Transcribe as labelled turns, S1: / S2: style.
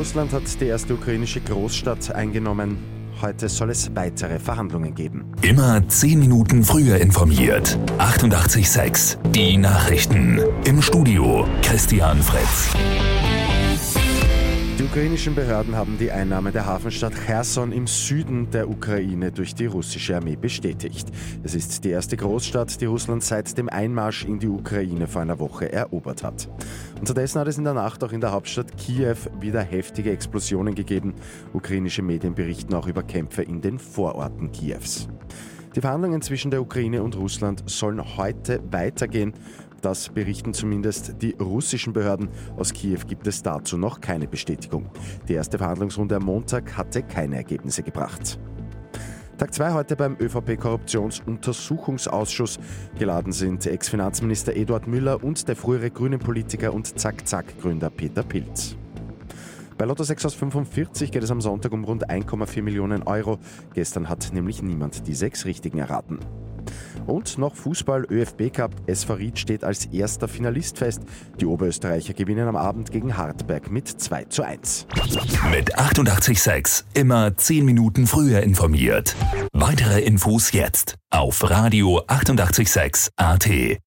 S1: Russland hat die erste ukrainische Großstadt eingenommen. Heute soll es weitere Verhandlungen geben.
S2: Immer 10 Minuten früher informiert. 88.6 Die Nachrichten. Im Studio Christian Fritz.
S1: Die ukrainischen Behörden haben die Einnahme der Hafenstadt Cherson im Süden der Ukraine durch die russische Armee bestätigt. Es ist die erste Großstadt, die Russland seit dem Einmarsch in die Ukraine vor einer Woche erobert hat. Unterdessen hat es in der Nacht auch in der Hauptstadt Kiew wieder heftige Explosionen gegeben. Ukrainische Medien berichten auch über Kämpfe in den Vororten Kiews. Die Verhandlungen zwischen der Ukraine und Russland sollen heute weitergehen. Das berichten zumindest die russischen Behörden. Aus Kiew gibt es dazu noch keine Bestätigung. Die erste Verhandlungsrunde am Montag hatte keine Ergebnisse gebracht. Tag 2 heute beim ÖVP-Korruptionsuntersuchungsausschuss. Geladen sind Ex-Finanzminister Eduard Müller und der frühere Grünen-Politiker und Zack-Zack-Gründer Peter Pilz. Bei Lotto 6 aus 45 geht es am Sonntag um rund 1,4 Millionen Euro. Gestern hat nämlich niemand die sechs Richtigen erraten. Und noch Fußball ÖFB Cup. SV Ried steht als erster Finalist fest. Die Oberösterreicher gewinnen am Abend gegen Hartberg mit 2 zu 1.
S2: Mit 886 immer 10 Minuten früher informiert. Weitere Infos jetzt auf Radio 886 AT.